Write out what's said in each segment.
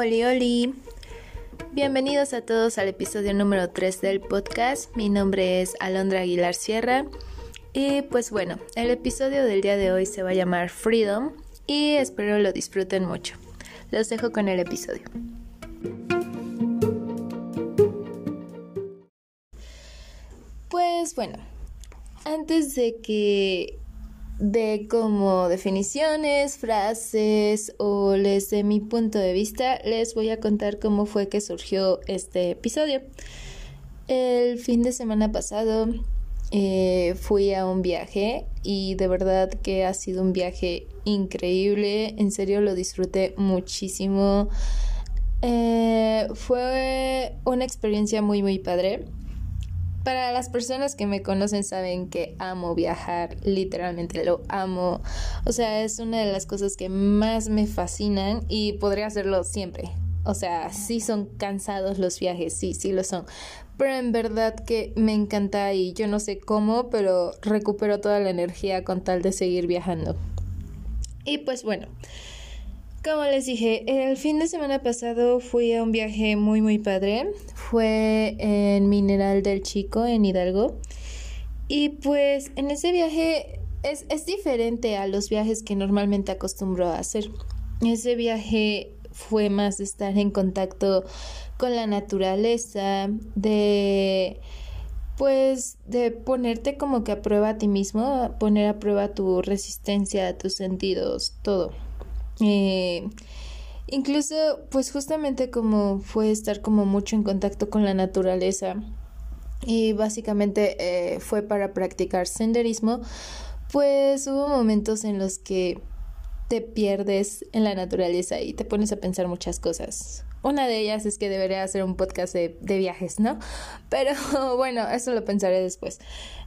Oli, oli. Bienvenidos a todos al episodio número 3 del podcast. Mi nombre es Alondra Aguilar Sierra. Y pues bueno, el episodio del día de hoy se va a llamar Freedom y espero lo disfruten mucho. Los dejo con el episodio. Pues bueno, antes de que de como definiciones, frases o les de mi punto de vista, les voy a contar cómo fue que surgió este episodio. El fin de semana pasado eh, fui a un viaje y de verdad que ha sido un viaje increíble, en serio lo disfruté muchísimo. Eh, fue una experiencia muy muy padre. Para las personas que me conocen saben que amo viajar, literalmente lo amo. O sea, es una de las cosas que más me fascinan y podría hacerlo siempre. O sea, sí son cansados los viajes, sí, sí lo son. Pero en verdad que me encanta y yo no sé cómo, pero recupero toda la energía con tal de seguir viajando. Y pues bueno, como les dije, el fin de semana pasado fui a un viaje muy muy padre. Fue en Mineral del Chico, en Hidalgo. Y pues en ese viaje es, es diferente a los viajes que normalmente acostumbro a hacer. Ese viaje fue más estar en contacto con la naturaleza, de pues de ponerte como que a prueba a ti mismo, poner a prueba tu resistencia, tus sentidos, todo. Eh, incluso, pues justamente como fue estar como mucho en contacto con la naturaleza y básicamente eh, fue para practicar senderismo, pues hubo momentos en los que te pierdes en la naturaleza y te pones a pensar muchas cosas. Una de ellas es que debería hacer un podcast de, de, viajes, ¿no? Pero bueno, eso lo pensaré después.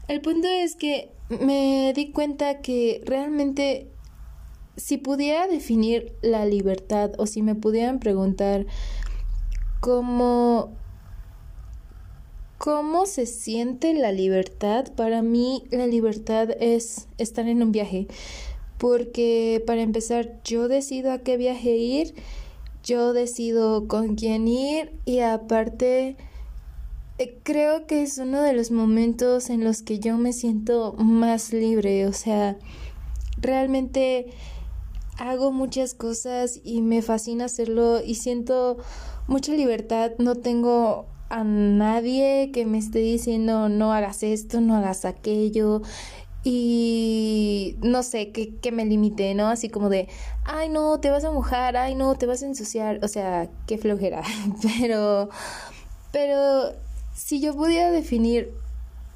El punto es que me di cuenta que realmente si pudiera definir la libertad o si me pudieran preguntar cómo cómo se siente la libertad, para mí la libertad es estar en un viaje, porque para empezar yo decido a qué viaje ir, yo decido con quién ir y aparte eh, creo que es uno de los momentos en los que yo me siento más libre, o sea, realmente hago muchas cosas y me fascina hacerlo y siento mucha libertad. No tengo a nadie que me esté diciendo no hagas esto, no hagas aquello y no sé, que, que me limite, ¿no? Así como de, ay no, te vas a mojar, ay no, te vas a ensuciar, o sea, qué flojera, pero, pero si yo pudiera definir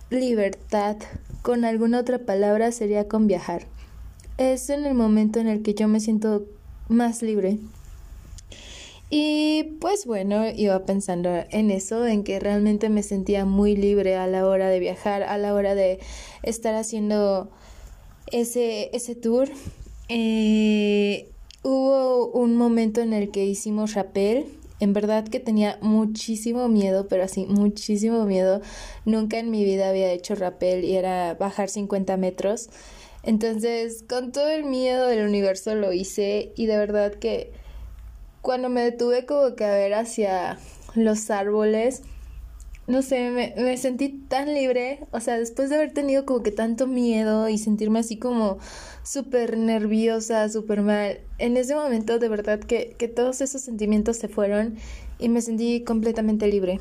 libertad con alguna otra palabra sería con viajar es en el momento en el que yo me siento más libre. Y pues bueno, iba pensando en eso, en que realmente me sentía muy libre a la hora de viajar, a la hora de estar haciendo ese, ese tour. Eh, hubo un momento en el que hicimos rappel. En verdad que tenía muchísimo miedo, pero así, muchísimo miedo. Nunca en mi vida había hecho rappel y era bajar 50 metros. Entonces, con todo el miedo del universo lo hice y de verdad que cuando me detuve como que a ver hacia los árboles, no sé, me, me, sentí tan libre, o sea, después de haber tenido como que tanto miedo y sentirme así como súper nerviosa, súper mal, en ese momento de verdad que, que todos esos sentimientos se fueron y me sentí completamente libre.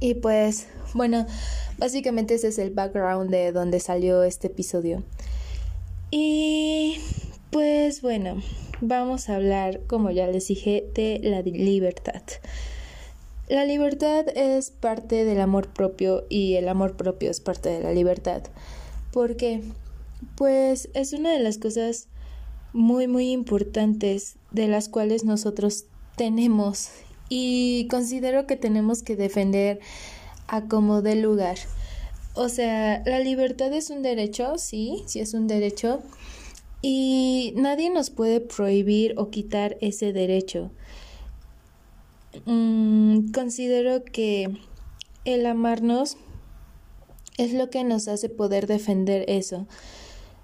Y pues, bueno, básicamente ese es el background de donde salió este episodio. Y pues bueno, vamos a hablar, como ya les dije, de la libertad. La libertad es parte del amor propio y el amor propio es parte de la libertad. ¿Por qué? Pues es una de las cosas muy muy importantes de las cuales nosotros tenemos y considero que tenemos que defender a como de lugar. O sea, la libertad es un derecho, sí, sí es un derecho. Y nadie nos puede prohibir o quitar ese derecho. Mm, considero que el amarnos es lo que nos hace poder defender eso.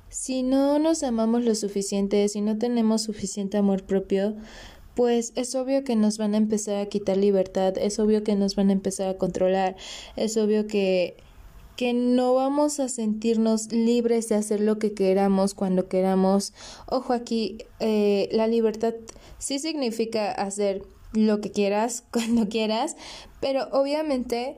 Si no nos amamos lo suficiente, si no tenemos suficiente amor propio, pues es obvio que nos van a empezar a quitar libertad, es obvio que nos van a empezar a controlar, es obvio que que no vamos a sentirnos libres de hacer lo que queramos cuando queramos. Ojo aquí, eh, la libertad sí significa hacer lo que quieras cuando quieras, pero obviamente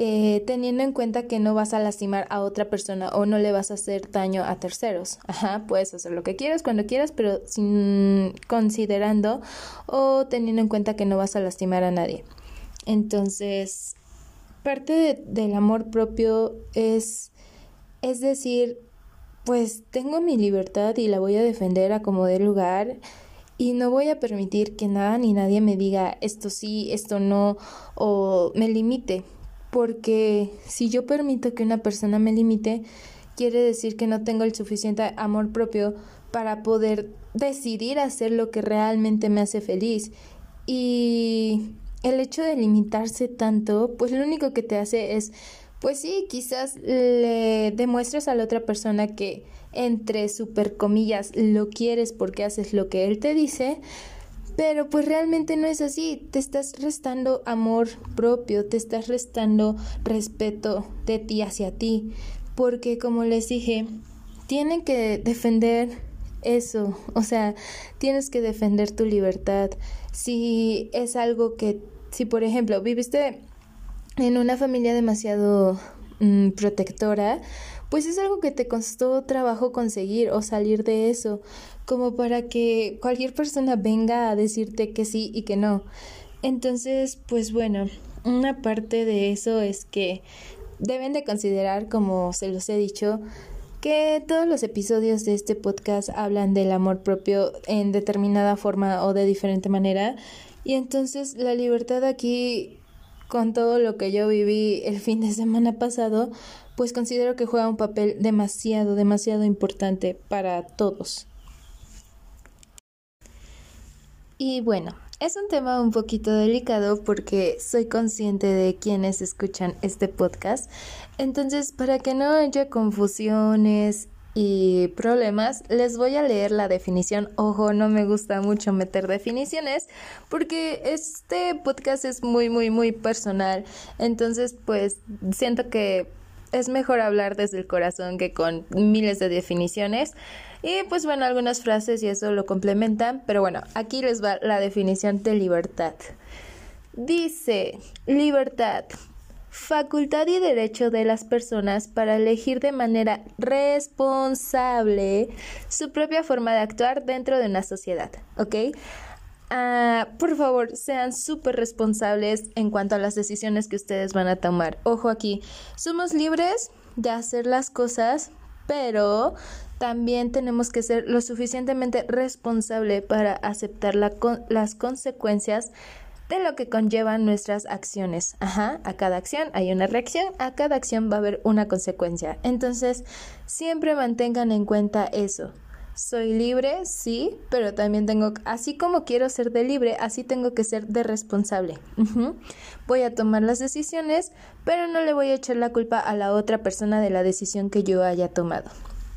eh, teniendo en cuenta que no vas a lastimar a otra persona o no le vas a hacer daño a terceros. Ajá, puedes hacer lo que quieras cuando quieras, pero sin considerando o teniendo en cuenta que no vas a lastimar a nadie. Entonces, parte del amor propio es, es decir, pues tengo mi libertad y la voy a defender a como dé lugar y no voy a permitir que nada ni nadie me diga esto sí, esto no o me limite, porque si yo permito que una persona me limite, quiere decir que no tengo el suficiente amor propio para poder decidir hacer lo que realmente me hace feliz. Y el hecho de limitarse tanto, pues lo único que te hace es, pues sí, quizás le demuestres a la otra persona que entre super comillas lo quieres porque haces lo que él te dice, pero pues realmente no es así, te estás restando amor propio, te estás restando respeto de ti hacia ti, porque como les dije, tienen que defender eso, o sea, tienes que defender tu libertad. Si es algo que, si por ejemplo viviste en una familia demasiado mm, protectora, pues es algo que te costó trabajo conseguir o salir de eso como para que cualquier persona venga a decirte que sí y que no. Entonces, pues bueno, una parte de eso es que deben de considerar, como se los he dicho, que todos los episodios de este podcast hablan del amor propio en determinada forma o de diferente manera. Y entonces la libertad aquí, con todo lo que yo viví el fin de semana pasado, pues considero que juega un papel demasiado, demasiado importante para todos. Y bueno, es un tema un poquito delicado porque soy consciente de quienes escuchan este podcast. Entonces, para que no haya confusiones y problemas, les voy a leer la definición. Ojo, no me gusta mucho meter definiciones porque este podcast es muy, muy, muy personal. Entonces, pues siento que es mejor hablar desde el corazón que con miles de definiciones. Y pues bueno, algunas frases y eso lo complementan, pero bueno, aquí les va la definición de libertad. Dice, libertad, facultad y derecho de las personas para elegir de manera responsable su propia forma de actuar dentro de una sociedad, ¿ok? Ah, por favor, sean súper responsables en cuanto a las decisiones que ustedes van a tomar. Ojo aquí, somos libres de hacer las cosas, pero también tenemos que ser lo suficientemente responsable para aceptar las consecuencias de lo que conllevan nuestras acciones. Ajá, a cada acción hay una reacción, a cada acción va a haber una consecuencia. Entonces, siempre mantengan en cuenta eso. Soy libre, sí, pero también tengo, así como quiero ser de libre, así tengo que ser de responsable. Voy a tomar las decisiones, pero no le voy a echar la culpa a la otra persona de la decisión que yo haya tomado.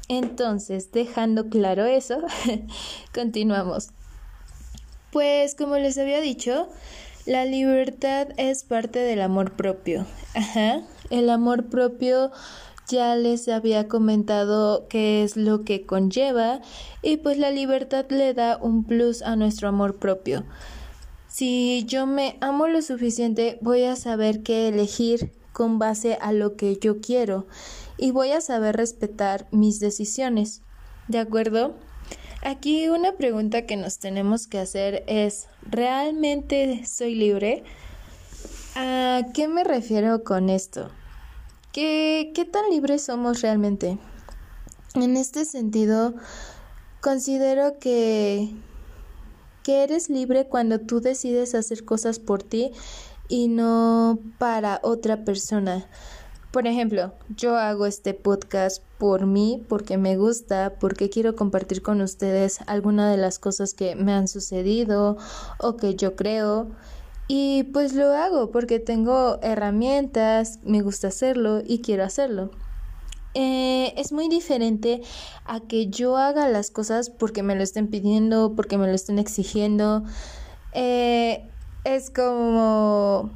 Entonces, dejando claro eso, continuamos. Pues como les había dicho, la libertad es parte del amor propio. Ajá. El amor propio ya les había comentado qué es lo que conlleva y pues la libertad le da un plus a nuestro amor propio. Si yo me amo lo suficiente, voy a saber qué elegir con base a lo que yo quiero y voy a saber respetar mis decisiones. ¿De acuerdo? Aquí una pregunta que nos tenemos que hacer es, ¿realmente soy libre? ¿A qué me refiero con esto? ¿Qué, qué tan libres somos realmente? En este sentido, considero que, que eres libre cuando tú decides hacer cosas por ti y no para otra persona. Por ejemplo, yo hago este podcast por mí, porque me gusta, porque quiero compartir con ustedes alguna de las cosas que me han sucedido o que yo creo. Y pues lo hago porque tengo herramientas, me gusta hacerlo y quiero hacerlo. Eh, es muy diferente a que yo haga las cosas porque me lo estén pidiendo, porque me lo estén exigiendo. eh, es como...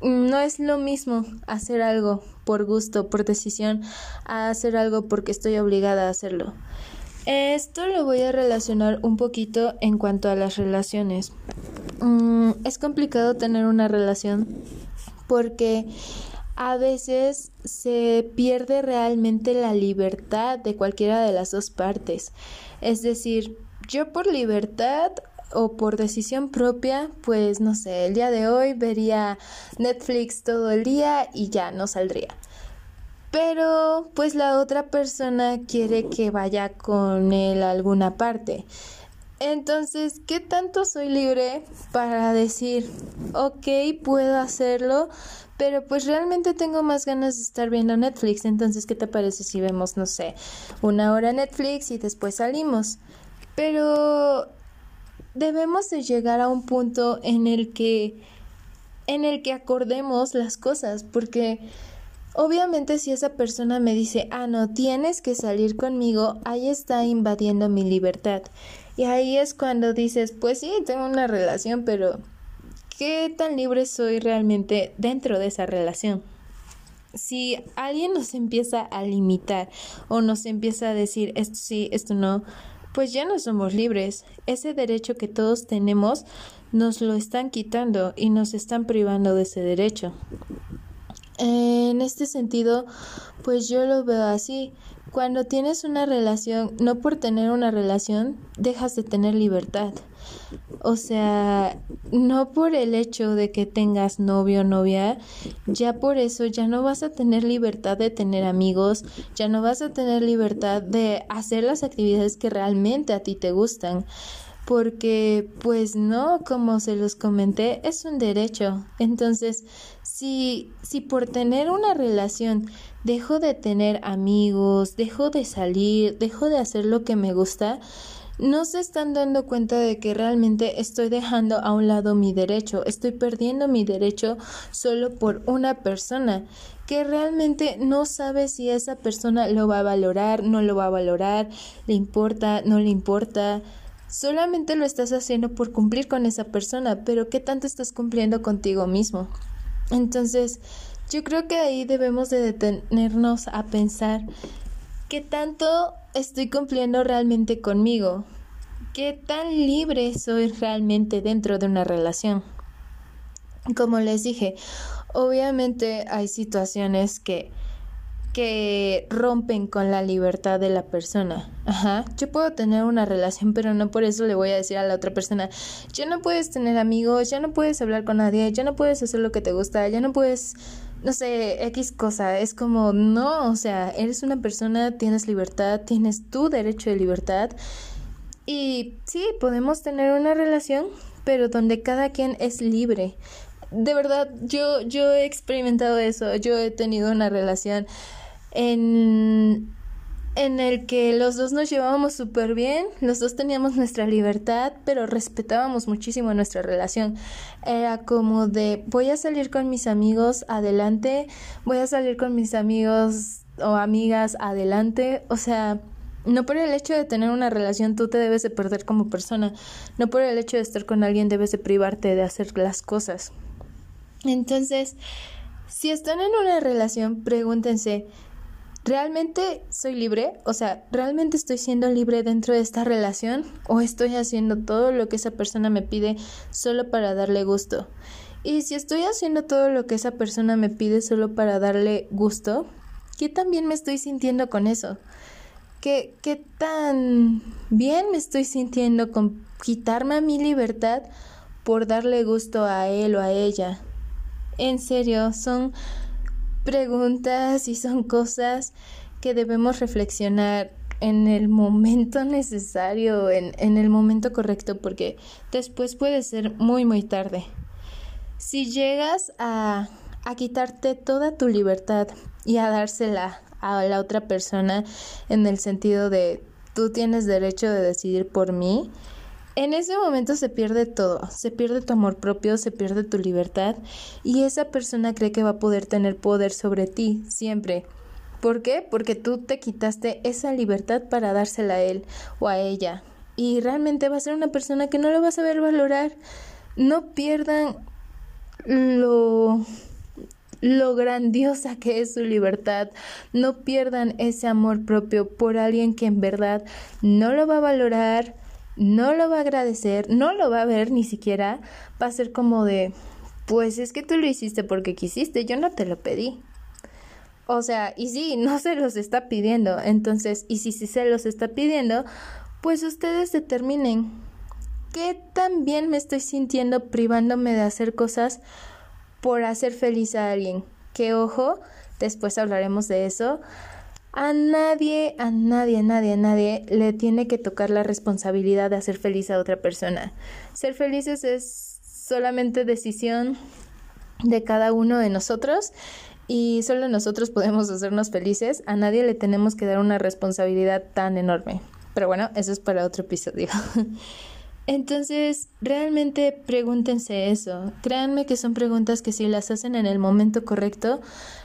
No es lo mismo hacer algo por gusto, por decisión, a hacer algo porque estoy obligada a hacerlo. Esto lo voy a relacionar un poquito en cuanto a las relaciones. Mm, es complicado tener una relación porque a veces se pierde realmente la libertad de cualquiera de las dos partes. Es decir, yo por libertad o por decisión propia, pues no sé, el día de hoy vería Netflix todo el día y ya no saldría. Pero pues la otra persona quiere que vaya con él a alguna parte. Entonces, ¿qué tanto soy libre para decir, ok, puedo hacerlo, pero pues realmente tengo más ganas de estar viendo Netflix, entonces, ¿qué te parece si vemos, no sé, una hora Netflix y después salimos? Pero debemos de llegar a un punto en el que en el que acordemos las cosas, porque obviamente si esa persona me dice, "Ah, no, tienes que salir conmigo", ahí está invadiendo mi libertad. Y ahí es cuando dices, pues sí, tengo una relación, pero ¿qué tan libre soy realmente dentro de esa relación? Si alguien nos empieza a limitar o nos empieza a decir esto sí, esto no, pues ya no somos libres. Ese derecho que todos tenemos nos lo están quitando y nos están privando de ese derecho. En este sentido, pues yo lo veo así. Cuando tienes una relación, no por tener una relación, dejas de tener libertad. O sea, no por el hecho de que tengas novio o novia, ya por eso ya no vas a tener libertad de tener amigos, ya no vas a tener libertad de hacer las actividades que realmente a ti te gustan porque pues no, como se los comenté, es un derecho. Entonces, si, si por tener una relación dejo de tener amigos, dejo de salir, dejo de hacer lo que me gusta, no se están dando cuenta de que realmente estoy dejando a un lado mi derecho, estoy perdiendo mi derecho solo por una persona que realmente no sabe si esa persona lo va a valorar, no lo va a valorar, le importa, no le importa. Solamente lo estás haciendo por cumplir con esa persona, pero ¿qué tanto estás cumpliendo contigo mismo? Entonces, yo creo que ahí debemos de detenernos a pensar qué tanto estoy cumpliendo realmente conmigo, qué tan libre soy realmente dentro de una relación. Como les dije, obviamente hay situaciones que que rompen con la libertad de la persona. Ajá, yo puedo tener una relación, pero no por eso le voy a decir a la otra persona, ya no puedes tener amigos, ya no puedes hablar con nadie, ya no puedes hacer lo que te gusta, ya no puedes, no sé, X cosa. Es como, no, o sea, eres una persona, tienes libertad, tienes tu derecho de libertad. Y sí, podemos tener una relación, pero donde cada quien es libre. De verdad, yo, yo he experimentado eso, yo he tenido una relación en, en el que los dos nos llevábamos súper bien, los dos teníamos nuestra libertad, pero respetábamos muchísimo nuestra relación. Era como de voy a salir con mis amigos adelante, voy a salir con mis amigos o amigas adelante, o sea, no por el hecho de tener una relación tú te debes de perder como persona, no por el hecho de estar con alguien debes de privarte de hacer las cosas. Entonces, si están en una relación, pregúntense, ¿Realmente soy libre? O sea, ¿realmente estoy siendo libre dentro de esta relación? ¿O estoy haciendo todo lo que esa persona me pide solo para darle gusto? Y si estoy haciendo todo lo que esa persona me pide solo para darle gusto, ¿qué tan bien me estoy sintiendo con eso? ¿Qué, qué tan bien me estoy sintiendo con quitarme a mi libertad por darle gusto a él o a ella? En serio, son preguntas y son cosas que debemos reflexionar en el momento necesario, en, en, el momento correcto, porque después puede ser muy, muy tarde. Si llegas a, a quitarte toda tu libertad y a dársela a la otra persona en el sentido de tú tienes derecho de decidir por mí, en ese momento se pierde todo, se pierde tu amor propio, se pierde tu libertad y esa persona cree que va a poder tener poder sobre ti siempre. ¿Por qué? Porque tú te quitaste esa libertad para dársela a él o a ella. y realmente va a ser una persona que no lo va a saber valorar. No pierdan lo lo grandiosa que es su libertad. No pierdan ese amor propio por alguien que en verdad no lo va a valorar, no lo va a agradecer, no lo va a ver ni siquiera. Va a ser como de, pues es que tú lo hiciste porque quisiste, yo no te lo pedí. O sea, y sí, no se los está pidiendo. Entonces, y si, si se los está pidiendo, pues ustedes determinen qué tan bien me estoy sintiendo privándome de hacer cosas por hacer feliz a alguien. Que ojo, después hablaremos de eso. A nadie, a nadie, a nadie, a nadie le tiene que tocar la responsabilidad de hacer feliz a otra persona. Ser felices es solamente decisión de cada uno de nosotros y solo nosotros podemos hacernos felices. A nadie le tenemos que dar una responsabilidad tan enorme. Pero bueno, eso es para otro episodio. Entonces, realmente pregúntense eso. Créanme que son preguntas que si las hacen en el momento correcto,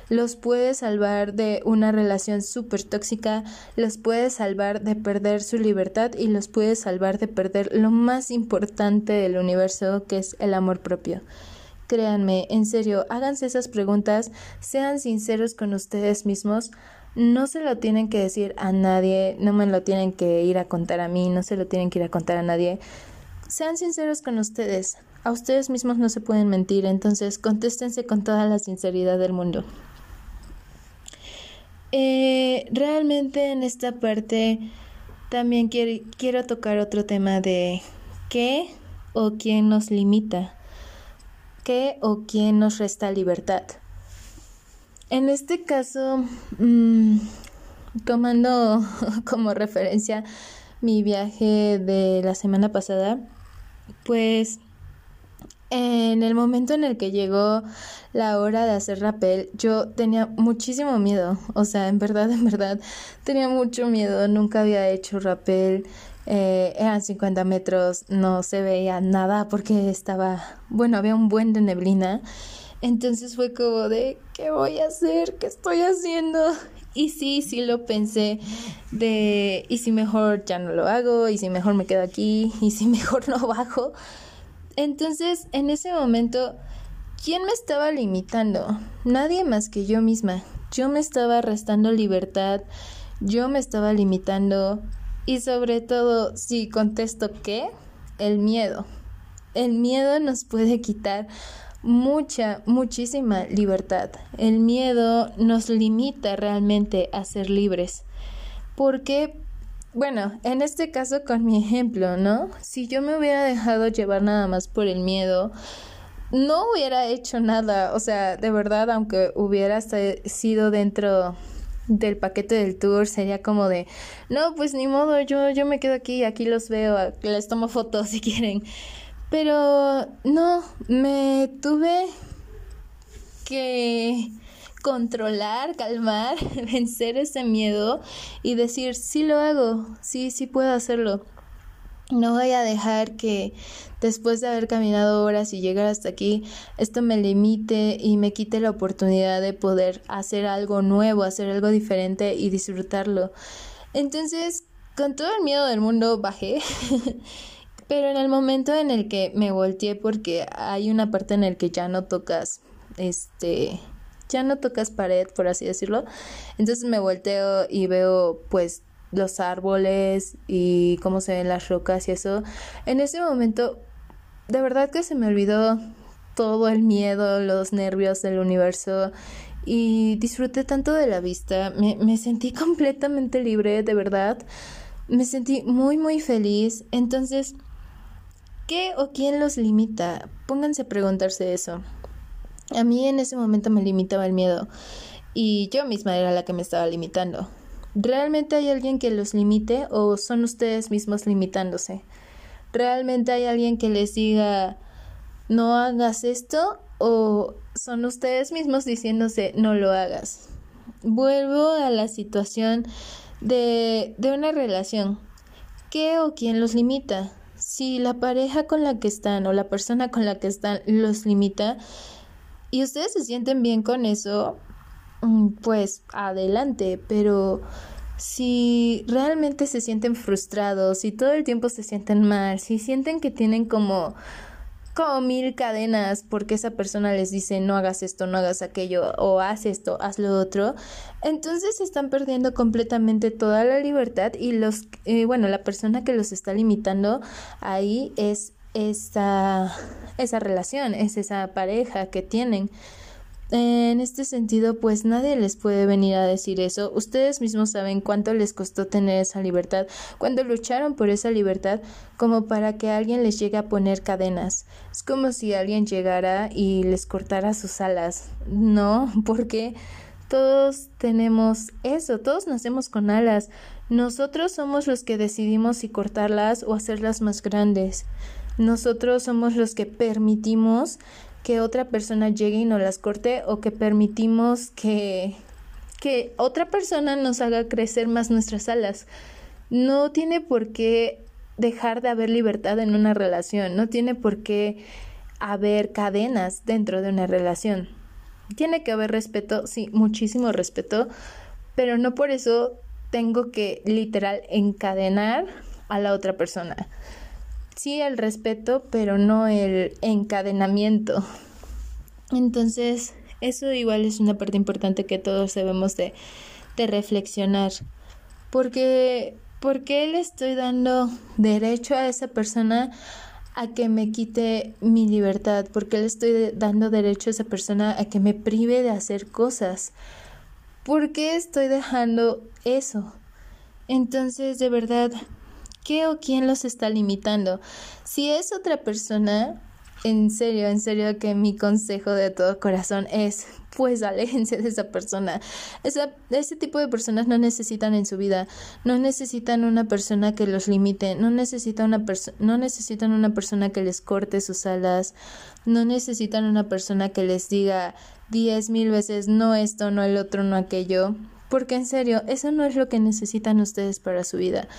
los puede salvar de una relación súper tóxica, los puede salvar de perder su libertad y los puede salvar de perder lo más importante del universo, que es el amor propio. Créanme, en serio, háganse esas preguntas, sean sinceros con ustedes mismos. No se lo tienen que decir a nadie, no me lo tienen que ir a contar a mí, no se lo tienen que ir a contar a nadie sean sinceros con ustedes. A ustedes mismos no se pueden mentir, entonces contéstense con toda la sinceridad del mundo. Eh, realmente en esta parte también quiero, quiero tocar otro tema de qué o quién nos limita, qué o quién nos resta libertad. En este caso, mm, tomando como referencia mi viaje de la semana pasada, pues en el momento en el que llegó la hora de hacer rappel, yo tenía muchísimo miedo. O sea, en verdad, en verdad, tenía mucho miedo. Nunca había hecho rappel. Eh, eran 50 metros, no se veía nada porque estaba, bueno, había un buen de neblina. Entonces fue como de, ¿qué voy a hacer? ¿Qué estoy haciendo? Y sí, sí lo pensé de, y si mejor ya no lo hago, y si mejor me quedo aquí, y si mejor no bajo. Entonces, en ese momento, ¿quién me estaba limitando? Nadie más que yo misma. Yo me estaba restando libertad, yo me estaba limitando, y sobre todo, si contesto qué, el miedo. El miedo nos puede quitar mucha, muchísima libertad. El miedo nos limita realmente a ser libres. Porque, bueno, en este caso con mi ejemplo, ¿no? Si yo me hubiera dejado llevar nada más por el miedo, no hubiera hecho nada. O sea, de verdad, aunque hubiera sido dentro del paquete del tour sería como de no pues ni modo yo yo me quedo aquí aquí los veo les tomo fotos si quieren pero no, me tuve que controlar, calmar, vencer ese miedo y decir, sí lo hago, sí, sí puedo hacerlo. No voy a dejar que después de haber caminado horas y llegar hasta aquí, esto me limite y me quite la oportunidad de poder hacer algo nuevo, hacer algo diferente y disfrutarlo. Entonces, con todo el miedo del mundo, bajé Pero en el momento en el que me volteé, porque hay una parte en el que ya no tocas, este, ya no tocas pared, por así decirlo. Entonces me volteo y veo, pues, los árboles y cómo se ven las rocas y eso. En ese momento, de verdad que se me olvidó todo el miedo, los nervios del universo y disfruté tanto de la vista. Me, me sentí completamente libre, de verdad. Me sentí muy, muy feliz. Entonces, ¿Qué o quién los limita? Pónganse a preguntarse eso. A mí en ese momento me limitaba el miedo y yo misma era la que me estaba limitando. ¿Realmente hay alguien que los limite o son ustedes mismos limitándose? ¿Realmente hay alguien que les diga no hagas esto o son ustedes mismos diciéndose no lo hagas? Vuelvo a la situación de, de una relación. ¿Qué o quién los limita? Si la pareja con la que están o la persona con la que están los limita y ustedes se sienten bien con eso, mm, pues adelante, pero si realmente se sienten frustrados, si todo el tiempo se sienten mal, si sienten que tienen como como mil cadenas porque esa persona les dice no hagas esto, no hagas aquello o haz esto, haz lo otro, entonces están perdiendo completamente toda la libertad y los, eh, bueno, la persona que los está limitando ahí es esa, esa relación, es esa pareja que tienen. En este sentido, pues nadie les puede venir a decir eso. Ustedes mismos saben cuánto les costó tener esa libertad, cuando lucharon por esa libertad, como para que alguien les llegue a poner cadenas. Es como si alguien llegara y les cortara sus alas. No, porque todos tenemos eso, todos nacemos con alas. Nosotros somos los que decidimos si cortarlas o hacerlas más grandes. Nosotros somos los que permitimos que otra persona llegue y nos las corte o que permitimos que, que otra persona nos haga crecer más nuestras alas. No tiene por qué dejar de haber libertad en una relación, no tiene por qué haber cadenas dentro de una relación. Tiene que haber respeto, sí, muchísimo respeto, pero no por eso tengo que literal encadenar a la otra persona sí el respeto, pero no el encadenamiento. Entonces, eso igual es una parte importante que todos debemos de, de reflexionar. Porque, ¿por qué le estoy dando derecho a esa persona a que me quite mi libertad? ¿Por qué le estoy dando derecho a esa persona a que me prive de hacer cosas? ¿Por qué estoy dejando eso? Entonces, de verdad, ¿Qué o quién los está limitando? Si es otra persona, en serio, en serio que mi consejo de todo corazón es, pues aléjense de esa persona. Esa, ese tipo de personas no necesitan en su vida, no necesitan una persona que los limite, no, necesitan una no necesitan una persona que les corte sus alas, no necesitan una persona que les diga diez mil veces no esto, no el otro, no aquello. Porque en serio, eso no es lo que necesitan ustedes para su vida.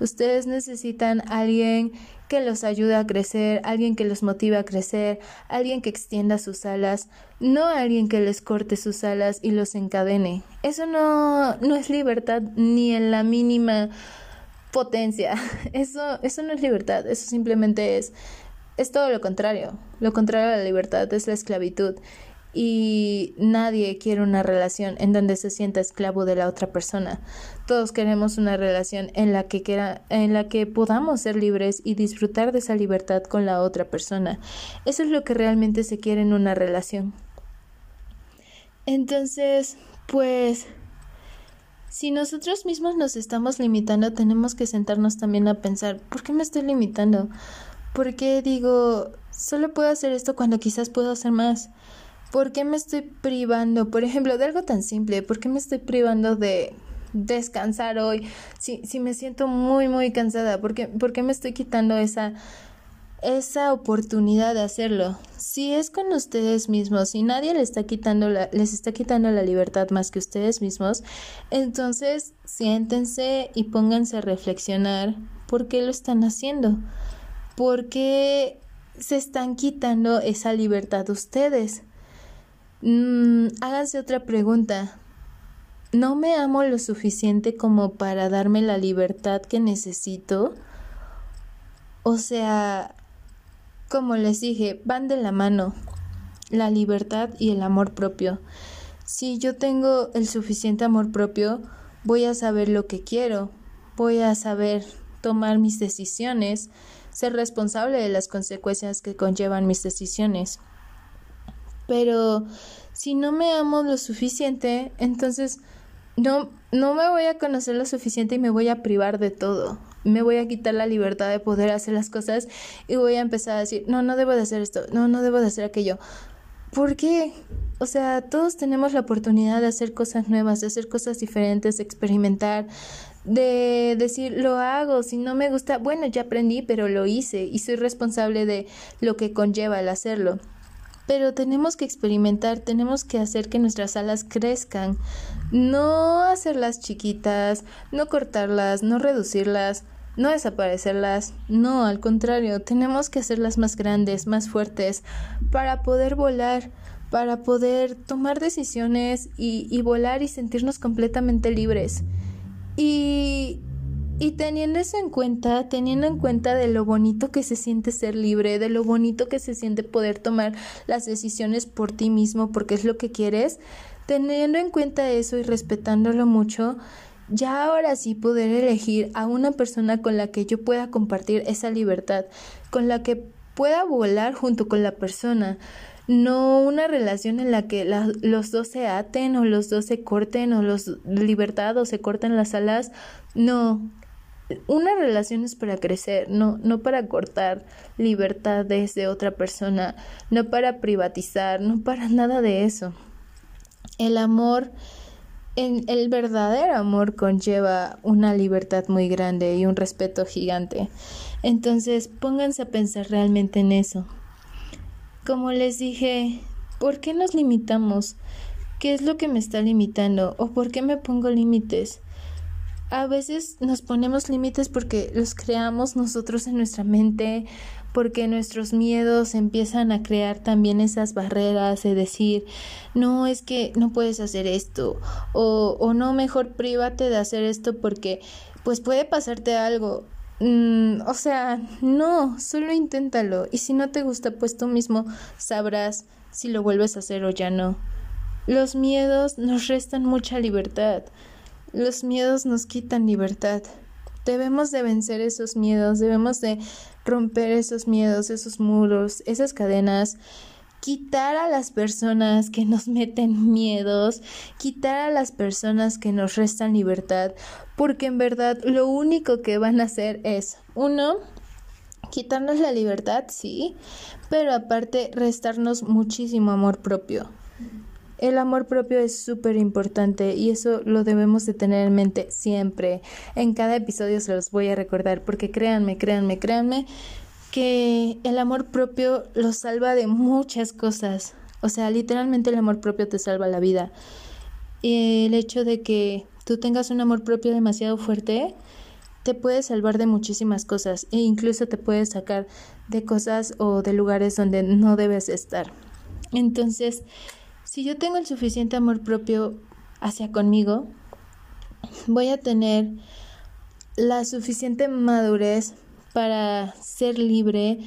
Ustedes necesitan alguien que los ayude a crecer, alguien que los motive a crecer, alguien que extienda sus alas, no alguien que les corte sus alas y los encadene. Eso no, no es libertad ni en la mínima potencia. Eso, eso no es libertad, eso simplemente es, es todo lo contrario. Lo contrario a la libertad es la esclavitud y nadie quiere una relación en donde se sienta esclavo de la otra persona. Todos queremos una relación en la que en la que podamos ser libres y disfrutar de esa libertad con la otra persona. Eso es lo que realmente se quiere en una relación. Entonces, pues si nosotros mismos nos estamos limitando, tenemos que sentarnos también a pensar, ¿por qué me estoy limitando? ¿Por qué digo, solo puedo hacer esto cuando quizás puedo hacer más? ¿Por qué me estoy privando, por ejemplo, de algo tan simple? ¿Por qué me estoy privando de descansar hoy? Si, si me siento muy, muy cansada, ¿por qué, ¿por qué me estoy quitando esa, esa oportunidad de hacerlo? Si es con ustedes mismos, si nadie les está quitando la, les está quitando la libertad más que ustedes mismos, entonces siéntense y pónganse a reflexionar por qué lo están haciendo. ¿Por qué se están quitando esa libertad ustedes? Mm, háganse otra pregunta. ¿No me amo lo suficiente como para darme la libertad que necesito? O sea, como les dije, van de la mano la libertad y el amor propio. Si yo tengo el suficiente amor propio, voy a saber lo que quiero, voy a saber tomar mis decisiones, ser responsable de las consecuencias que conllevan mis decisiones. Pero si no me amo lo suficiente, entonces no, no me voy a conocer lo suficiente y me voy a privar de todo. Me voy a quitar la libertad de poder hacer las cosas y voy a empezar a decir, no, no debo de hacer esto, no, no debo de hacer aquello. ¿Por qué? O sea, todos tenemos la oportunidad de hacer cosas nuevas, de hacer cosas diferentes, de experimentar, de decir, lo hago, si no me gusta, bueno, ya aprendí, pero lo hice y soy responsable de lo que conlleva el hacerlo. Pero tenemos que experimentar, tenemos que hacer que nuestras alas crezcan, no hacerlas chiquitas, no cortarlas, no reducirlas, no desaparecerlas, no, al contrario, tenemos que hacerlas más grandes, más fuertes, para poder volar, para poder tomar decisiones y, volar y sentirnos completamente libres. Y, y teniendo eso en cuenta, teniendo en cuenta de lo bonito que se siente ser libre, de lo bonito que se siente poder tomar las decisiones por ti mismo porque es lo que quieres, teniendo en cuenta eso y respetándolo mucho, ya ahora sí poder elegir a una persona con la que yo pueda compartir esa libertad, con la que pueda volar junto con la persona, no una relación en la que los dos se aten o los dos se corten o los libertad o se corten las alas, no. Una relación es para crecer, no, no para cortar libertades de otra persona, no para privatizar, no para nada de eso. El amor el verdadero amor conlleva una libertad muy grande y un respeto gigante. Entonces pónganse a pensar realmente en eso. Como les dije, ¿por qué nos limitamos? ¿Qué es lo que me está limitando? ¿O por qué me pongo límites? A veces nos ponemos límites porque los creamos nosotros en nuestra mente porque nuestros miedos empiezan a crear también esas barreras de decir, no, es que no puedes hacer esto, o, o no, mejor prívate de hacer esto porque pues puede pasarte algo. Mm, o sea, no, solo inténtalo y si no te gusta, pues tú mismo sabrás si lo vuelves a hacer o ya no. Los miedos nos restan mucha libertad. Los miedos nos quitan libertad. Debemos de vencer esos miedos, debemos de romper esos miedos, esos muros, esas cadenas, quitar a las personas que nos meten miedos, quitar a las personas que nos restan libertad, porque en verdad lo único que van a hacer es, uno, quitarnos la libertad, sí, pero aparte restarnos muchísimo amor propio. El amor propio es súper importante y eso lo debemos de tener en mente siempre. En cada episodio se los voy a recordar porque créanme, créanme, créanme que el amor propio los salva de muchas cosas. O sea, literalmente el amor propio te salva la vida. El hecho de que tú tengas un amor propio demasiado fuerte te puede salvar de muchísimas cosas e incluso te puede sacar de cosas o de lugares donde no debes estar. Entonces, si yo tengo el suficiente amor propio hacia conmigo, voy a tener la suficiente madurez para ser libre,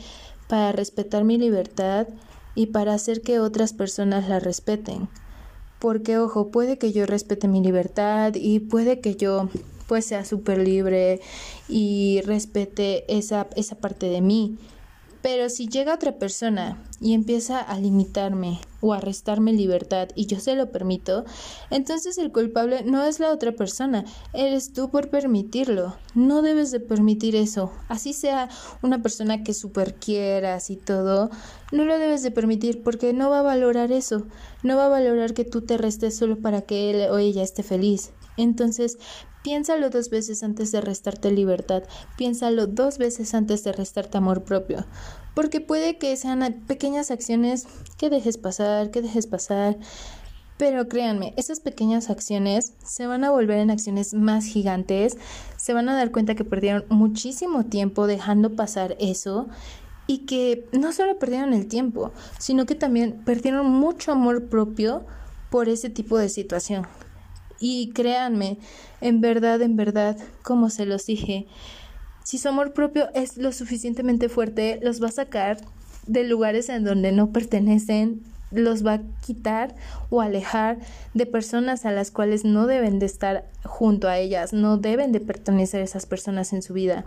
para respetar mi libertad y para hacer que otras personas la respeten. Porque, ojo, puede que yo respete mi libertad y puede que yo pues sea súper libre y respete esa, esa parte de mí. Pero si llega otra persona y empieza a limitarme o a restarme libertad y yo se lo permito, entonces el culpable no es la otra persona, eres tú por permitirlo. No debes de permitir eso. Así sea una persona que super quieras y todo, no lo debes de permitir porque no va a valorar eso. No va a valorar que tú te restes solo para que él o ella esté feliz. Entonces, piénsalo dos veces antes de restarte libertad, piénsalo dos veces antes de restarte amor propio, porque puede que sean pequeñas acciones que dejes pasar, que dejes pasar, pero créanme, esas pequeñas acciones se van a volver en acciones más gigantes, se van a dar cuenta que perdieron muchísimo tiempo dejando pasar eso y que no solo perdieron el tiempo, sino que también perdieron mucho amor propio por ese tipo de situación. Y créanme, en verdad, en verdad, como se los dije, si su amor propio es lo suficientemente fuerte, los va a sacar de lugares en donde no pertenecen, los va a quitar o alejar de personas a las cuales no deben de estar junto a ellas, no deben de pertenecer esas personas en su vida.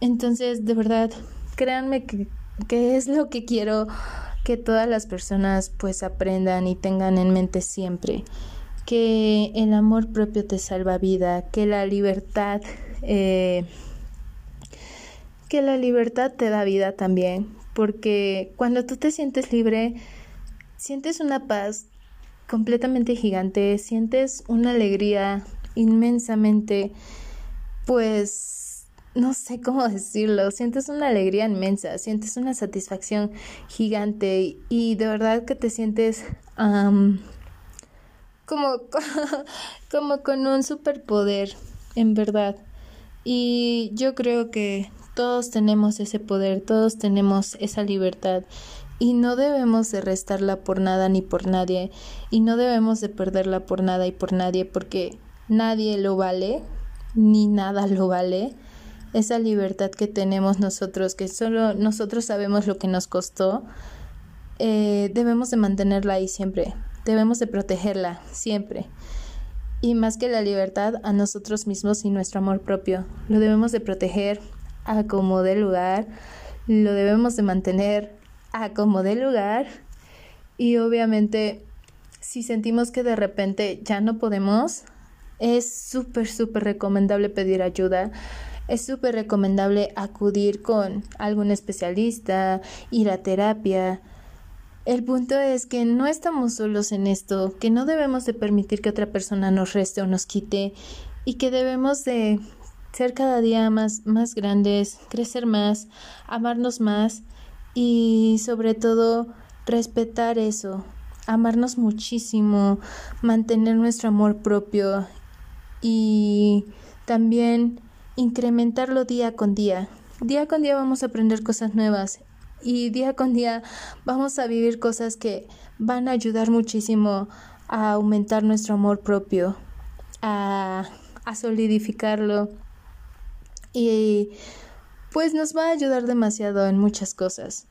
Entonces, de verdad, créanme que, que es lo que quiero que todas las personas pues aprendan y tengan en mente siempre que el amor propio te salva vida, que la libertad, eh, que la libertad te da vida también, porque cuando tú te sientes libre, sientes una paz completamente gigante, sientes una alegría inmensamente, pues, no sé cómo decirlo, sientes una alegría inmensa, sientes una satisfacción gigante y de verdad que te sientes como, como con un superpoder, en verdad. Y yo creo que todos tenemos ese poder, todos tenemos esa libertad y no debemos de restarla por nada ni por nadie y no debemos de perderla por nada y por nadie porque nadie lo vale, ni nada lo vale. Esa libertad que tenemos nosotros, que solo nosotros sabemos lo que nos costó, eh, debemos de mantenerla ahí siempre, debemos de protegerla siempre. Y más que la libertad, a nosotros mismos y nuestro amor propio. Lo debemos de proteger a como de lugar, lo debemos de mantener a como de lugar y obviamente si sentimos que de repente ya no podemos, es súper, súper recomendable pedir ayuda. Es súper recomendable acudir con algún especialista, ir a terapia. El punto es que no estamos solos en esto, que no debemos de permitir que otra persona nos reste o nos quite y que debemos de ser cada día más, más grandes, crecer más, amarnos más y sobre todo respetar eso, amarnos muchísimo, mantener nuestro amor propio y también incrementarlo día con día. Día con día vamos a aprender cosas nuevas y día con día vamos a vivir cosas que van a ayudar muchísimo a aumentar nuestro amor propio, a, a solidificarlo y pues nos va a ayudar demasiado en muchas cosas.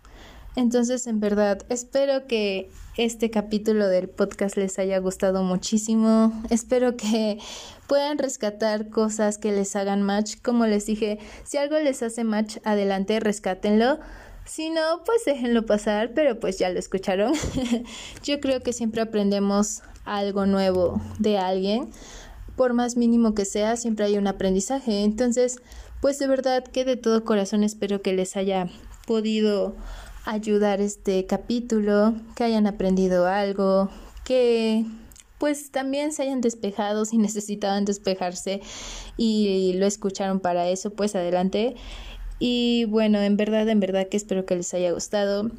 Entonces, en verdad, espero que este capítulo del podcast les haya gustado muchísimo. Espero que puedan rescatar cosas que les hagan match. Como les dije, si algo les hace match, adelante, rescátenlo. Si no, pues déjenlo pasar, pero pues ya lo escucharon. Yo creo que siempre aprendemos algo nuevo de alguien. Por más mínimo que sea, siempre hay un aprendizaje. Entonces, pues de verdad que de todo corazón espero que les haya podido ayudar este capítulo, que hayan aprendido algo, que pues también se hayan despejado si necesitaban despejarse y lo escucharon para eso, pues adelante. Y bueno, en verdad, en verdad que espero que les haya gustado.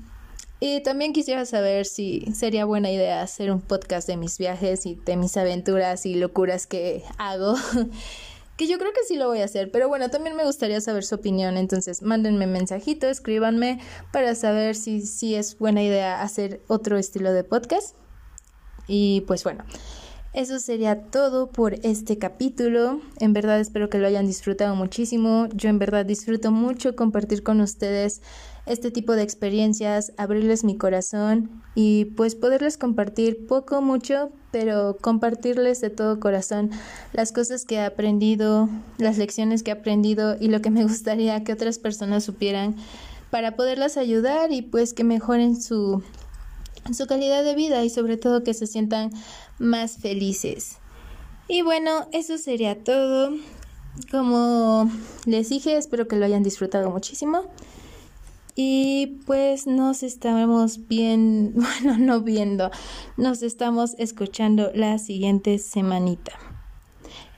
Y también quisiera saber si sería buena idea hacer un podcast de mis viajes y de mis aventuras y locuras que hago. que yo creo que sí lo voy a hacer, pero bueno, también me gustaría saber su opinión, entonces mándenme mensajito, escríbanme para saber si, si es buena idea hacer otro estilo de podcast. Y pues bueno, eso sería todo por este capítulo. En verdad espero que lo hayan disfrutado muchísimo. Yo en verdad disfruto mucho compartir con ustedes este tipo de experiencias, abrirles mi corazón y pues poderles compartir poco, mucho, pero compartirles de todo corazón las cosas que he aprendido, las lecciones que he aprendido y lo que me gustaría que otras personas supieran para poderlas ayudar y pues que mejoren su, su calidad de vida y sobre todo que se sientan más felices. Y bueno, eso sería todo. Como les dije, espero que lo hayan disfrutado muchísimo. Y pues nos estamos bien, bueno, no viendo, nos estamos escuchando la siguiente semanita.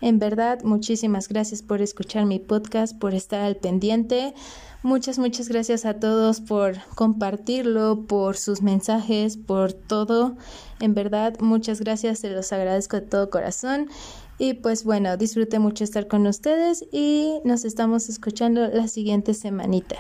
En verdad, muchísimas gracias por escuchar mi podcast, por estar al pendiente. Muchas, muchas gracias a todos por compartirlo, por sus mensajes, por todo. En verdad, muchas gracias, se los agradezco de todo corazón. Y pues bueno, disfruté mucho estar con ustedes y nos estamos escuchando la siguiente semanita.